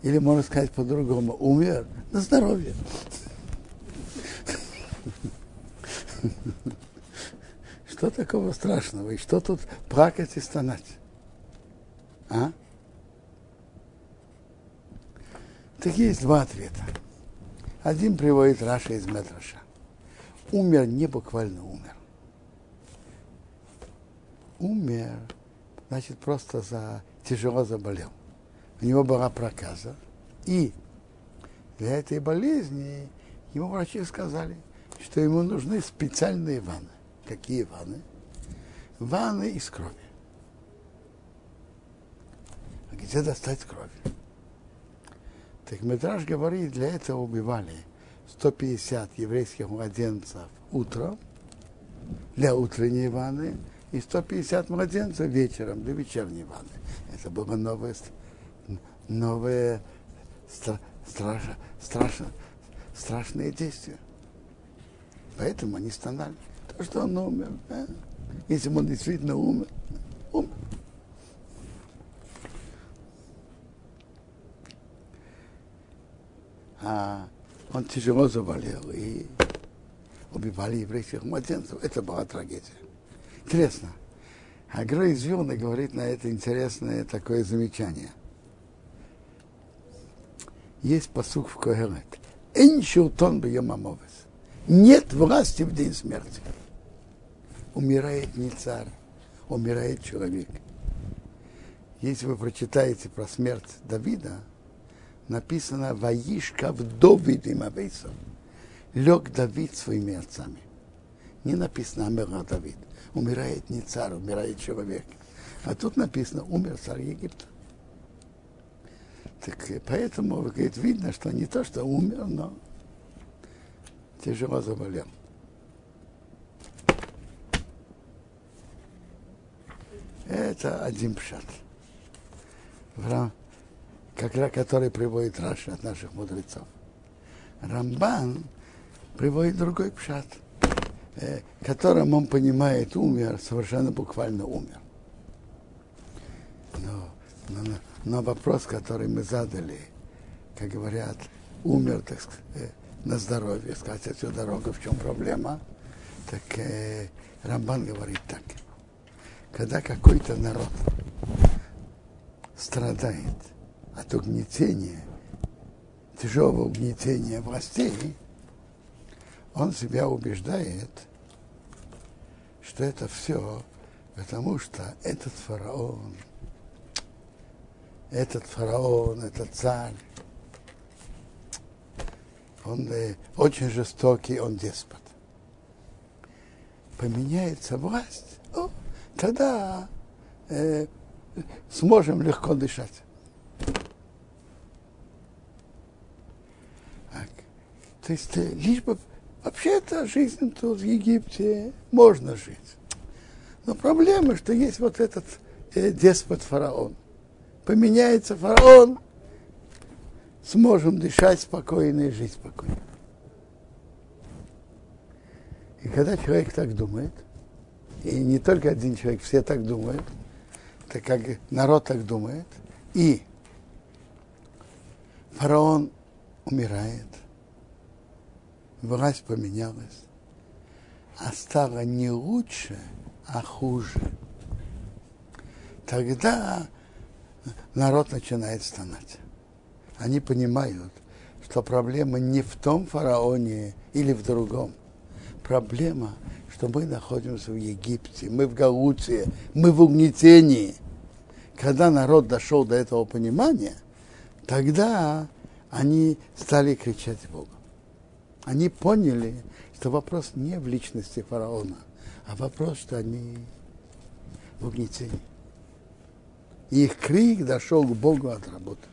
Или, можно сказать по-другому, умер на здоровье. Что такого страшного? И что тут плакать и стонать? А? Так есть два ответа. Один приводит Раша из Медраша. Умер не буквально умер. Умер, значит, просто за, тяжело заболел. У него была проказа. И для этой болезни ему врачи сказали, что ему нужны специальные ванны. Какие ванны? Ванны из крови. А где достать кровь? Так Медраж говорит, для этого убивали 150 еврейских младенцев утром для утренней ванны и 150 младенцев вечером для вечерней ванны. Это было новое, новое стра, страшно, страшно, страшные действия. Поэтому они стонали. То, что он умер, да? если бы он действительно умер, умер. а он тяжело заболел и убивали еврейских младенцев. Это была трагедия. Интересно. Агро из Вилны говорит на это интересное такое замечание. Есть посук в Когелет. Эншилтон бьемамовес. Нет власти в день смерти. Умирает не царь, умирает человек. Если вы прочитаете про смерть Давида, написано «Ваишка в Давид им Авейсов». Лег Давид своими отцами. Не написано «Амера Давид». Умирает не царь, умирает человек. А тут написано «Умер царь Египта». Так поэтому, говорит, видно, что не то, что умер, но тяжело заболел. Это один пшат как, который приводит Раши от наших мудрецов. Рамбан приводит другой пшат, э, которым он понимает умер, совершенно буквально умер. Но, но, но вопрос, который мы задали, как говорят, умер, так сказать, э, на здоровье, сказать отсюда дорога, в чем проблема, так э, Рамбан говорит так. Когда какой-то народ страдает, от угнетения, тяжелого угнетения властей, он себя убеждает, что это все потому, что этот фараон, этот фараон, этот царь, он э, очень жестокий, он деспот. Поменяется власть, о, тогда э, сможем легко дышать. То есть э, лишь бы вообще-то жизнь тут в Египте можно жить. Но проблема, что есть вот этот э, деспот фараон. Поменяется фараон, сможем дышать спокойно и жить спокойно. И когда человек так думает, и не только один человек, все так думают, так как народ так думает, и фараон умирает, власть поменялась, а стало не лучше, а хуже. Тогда народ начинает стонать. Они понимают, что проблема не в том фараоне или в другом. Проблема, что мы находимся в Египте, мы в Галуции, мы в угнетении. Когда народ дошел до этого понимания, тогда они стали кричать Богу. Они поняли, что вопрос не в личности фараона, а вопрос, что они в угнетении. И их крик дошел к Богу от работы.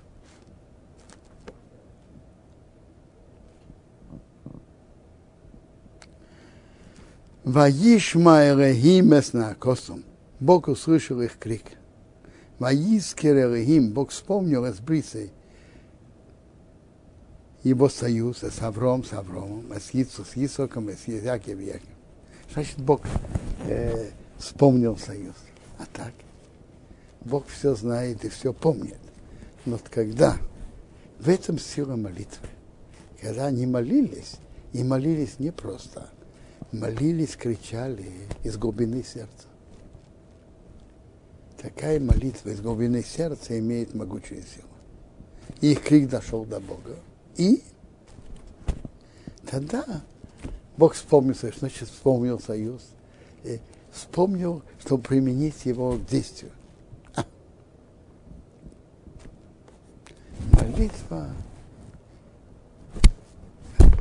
Косом. Бог услышал их крик. Ваискер Элехим, Бог вспомнил с брисой его союз с Авром, с Авромом, с Ицу, с Исоком, с. Значит, Бог э, вспомнил союз. А так, Бог все знает и все помнит. Но когда в этом сила молитвы, когда они молились, и молились не просто, молились, кричали из глубины сердца. Такая молитва из глубины сердца имеет могучую силу. И их крик дошел до Бога. И тогда Бог вспомнил, что значит вспомнил союз. И вспомнил, чтобы применить его к действию. Молитва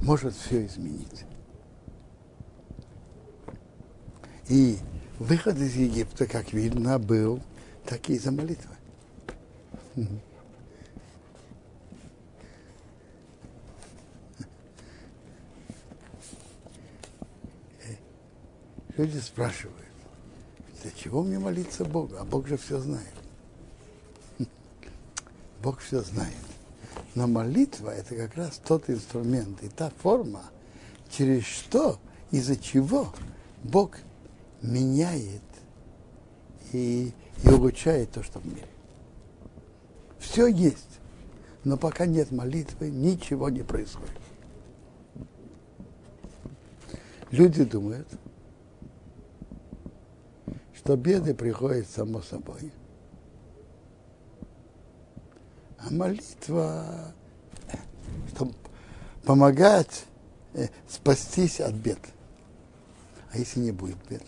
может все изменить. И выход из Египта, как видно, был такие за молитвы. Люди спрашивают, для чего мне молиться Богу? А Бог же все знает. Бог все знает. Но молитва – это как раз тот инструмент и та форма, через что, из-за чего Бог меняет и, и улучшает то, что в мире. Все есть, но пока нет молитвы, ничего не происходит. Люди думают, что беды приходят само собой. А молитва, чтобы помогать э, спастись от бед. А если не будет бед,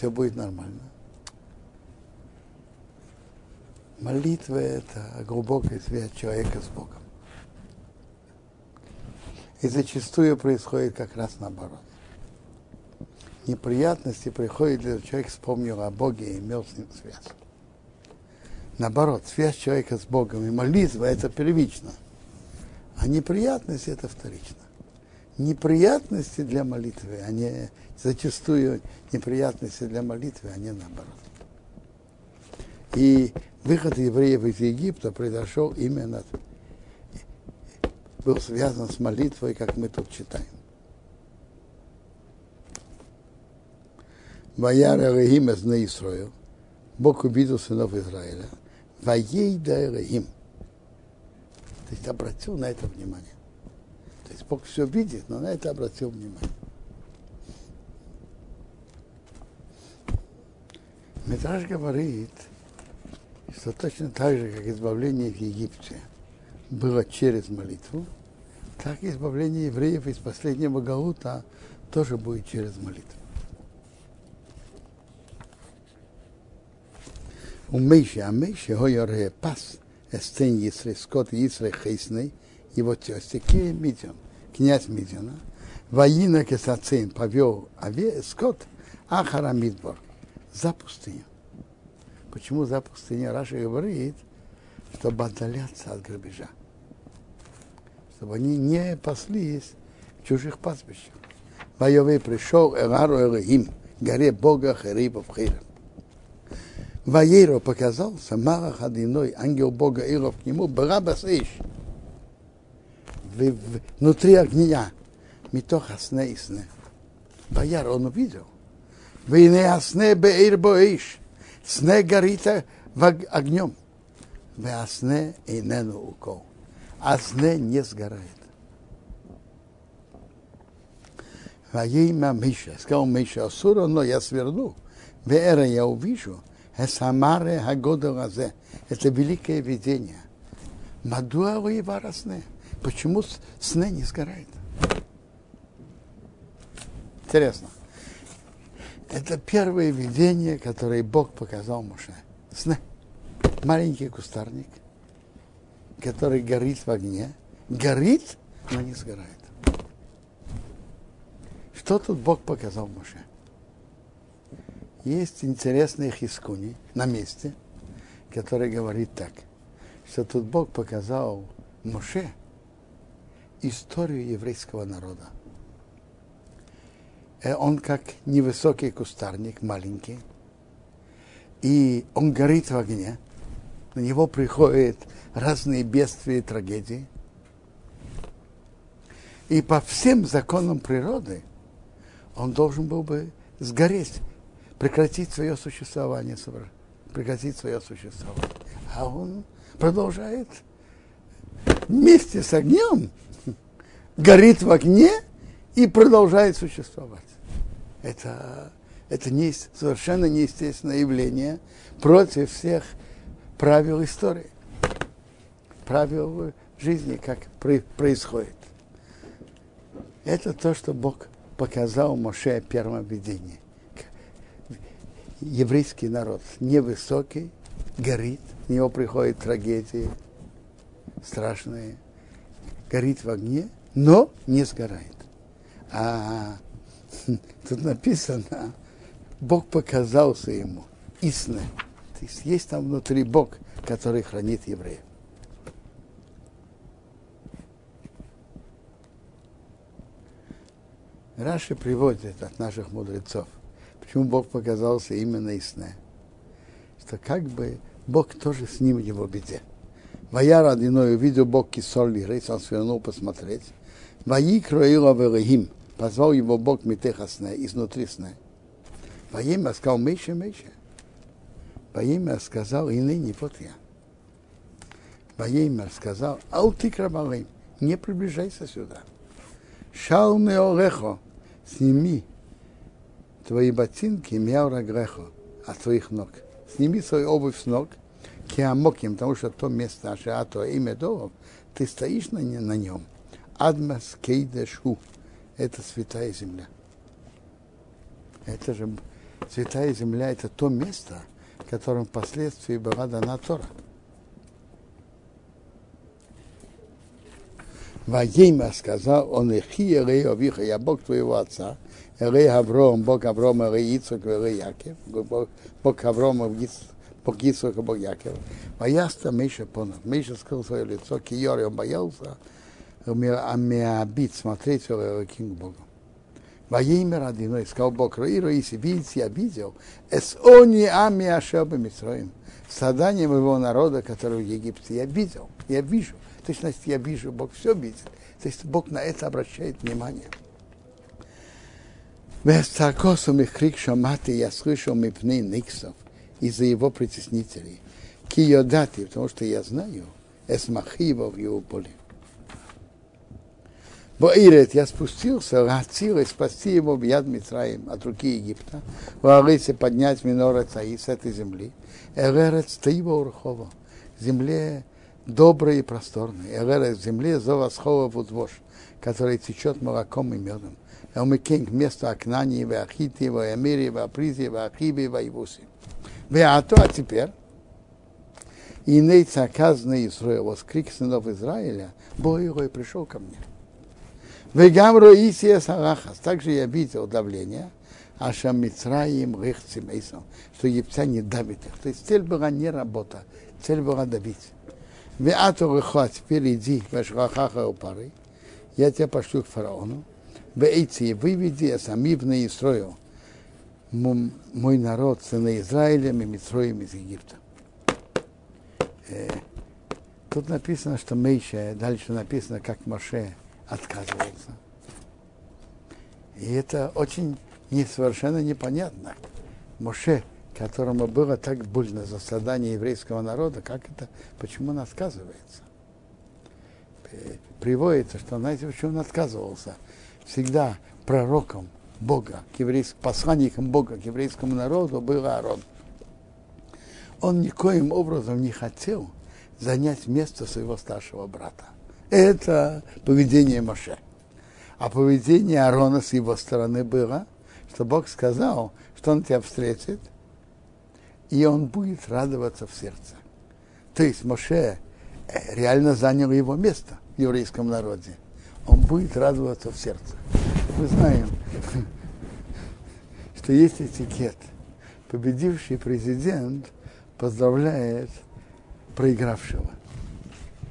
все будет нормально. Молитва – это глубокая связь человека с Богом. И зачастую происходит как раз наоборот. Неприятности приходят, когда человек вспомнил о Боге и имел с ним связь. Наоборот, связь человека с Богом и молитва – это первично. А неприятности – это вторично. Неприятности для молитвы, они зачастую неприятности для молитвы, а не наоборот. И выход евреев из Египта произошел именно, был связан с молитвой, как мы тут читаем. Ваяра Рахим из Наисрою, Бог увидел сынов Израиля, Ваей да Рахим. То есть обратил на это внимание. То есть Бог все видит, но на это обратил внимание. Метраж говорит, что точно так же, как избавление в Египте было через молитву, так и избавление евреев из последнего Галута тоже будет через молитву. У Мейши, а Мейши, Хойор Пас, Эстен Исрей, Скот Исрей Хейсней, его тестя Мидион, князь Мидиона, Ваина Кесацин повел ове, скот Ахара Мидбор, за пустыню. Почему за пустыню? Раша говорит, чтобы отдаляться от грабежа. Чтобы они не паслись в чужих пастбищах. Воевый пришел Эрару Элохим, горе Бога Херибов Хиров. Ваеро показался Марах Адиной, ангел Бога Иров к нему, Барабас Иш, внутри огня, Митоха сне и сне. Ваяр он увидел. Вейне асне беир боиш. Сне горит огнем. Веасне и нену укол. А сне не сгорает. Ваимя Миша, сказал Миша, Асура, но я сверну. Вера я увижу. Эсамаре Хагодалазе. Это великое видение. Мадуа Ваиварасне. Почему сне не сгорает? Интересно. Это первое видение, которое Бог показал Муше. Сны. Маленький кустарник, который горит в огне. Горит, но не сгорает. Что тут Бог показал Муше? Есть интересный хискуни на месте, который говорит так, что тут Бог показал Муше историю еврейского народа. Э, он как невысокий кустарник, маленький, и он горит в огне, на него приходят разные бедствия и трагедии. И по всем законам природы он должен был бы сгореть, прекратить свое существование, прекратить свое существование. А он продолжает вместе с огнем, горит в огне и продолжает существовать. Это, это не, совершенно неестественное явление против всех правил истории, правил жизни, как происходит. Это то, что Бог показал Моше в первом видении. Еврейский народ невысокий, горит, в него приходят трагедии страшные, горит в огне, но не сгорает. А тут написано, Бог показался ему, истинно. То есть есть там внутри Бог, который хранит евреев. Раши приводит от наших мудрецов, почему Бог показался именно Исне. Что как бы Бог тоже с ним в его беде. Ваяр одиной увидел Бог кисоль рейс, он свернул посмотреть. Ваи кроила велихим, позвал его Бог митеха сне, изнутри сне. Ваимя сказал, Мейша, Мейша. Ваимя сказал, и ныне вот я. Ваимя сказал, ау ты крабалим, не приближайся сюда. Шал меорехо, сними твои ботинки, мяура грехо, от твоих ног. Сними свою обувь с ног, киамоким, потому что то место, а то имя Доров, ты стоишь на, на нем. Адмас кейдешу, это святая земля. Это же святая земля, это то место, которым впоследствии была дана Тора. Ваейма сказал, он ихи Эрей Овиха, я Бог твоего отца, Эрей Авром, Бог Аврома, Эрей Ицок, Эрей Яков, Бог Аврома, Бог Ицок, Бог Яков. Ваяста Миша понов. Миша скрыл свое лицо, Киори, он боялся, а Меабит, смотреть Кинг Богу. Ваеймер Адиной, сказал Бог, Раи, Раиси, видите, я видел, эс они ами ашеба Митроим, страдание моего народа, который в Египте, я видел, я вижу. То есть, значит, я вижу, Бог все видит. То есть Бог на это обращает внимание. Вестакосом их крик шамати я слышал мипны никсов из-за его притеснителей. Киодати, потому что я знаю, эсмахива в его поле. Боирет, я спустился, Рацила, спасти его в яд Митраим от руки Египта, в Арысе поднять Минора Цаи с этой земли, Эререц Таива Урхова, земле доброй и просторной. Эререц земле Зовасхова Вудвош, который течет молоком и медом. Элмикинг вместо Акнани, Вахити, Ваямири, Вапризи, Вахиби, Ваивуси. Веато, а теперь, и нейцаказ на Израиль, воскрик сынов Израиля, Бог его и пришел ко мне. Вегамро Исия Сарахас. Также я видел давление, Аша Мицраим Рехцимейсом, что египтяне давят их. То есть цель была не работа, цель была давить. Веату Рехо, теперь иди, у пары, я тебя пошлю к фараону, Вейти, выведи Самивна Исрою, мой народ, сына Израилем и Митроем из Египта. Тут написано, что Мейша, дальше написано, как Моше отказывался. И это очень не, совершенно непонятно. Моше, которому было так больно за страдания еврейского народа, как это, почему он отказывается? Приводится, что, знаете, почему он отказывался? Всегда пророком Бога, к еврейскому, посланником Бога к еврейскому народу был Аарон. Он никоим образом не хотел занять место своего старшего брата. Это поведение Моше. А поведение Аарона с его стороны было, что Бог сказал, что он тебя встретит, и он будет радоваться в сердце. То есть Моше э, реально занял его место в еврейском народе. Он будет радоваться в сердце. Мы знаем, что есть этикет. Победивший президент поздравляет проигравшего.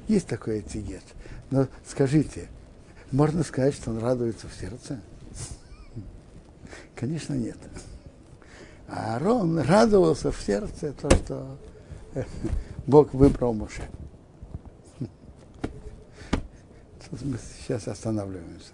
Есть такой этикет. Но скажите, можно сказать, что он радуется в сердце? Конечно, нет. А Аарон радовался в сердце то, что Бог выбрал Моше. Мы сейчас останавливаемся.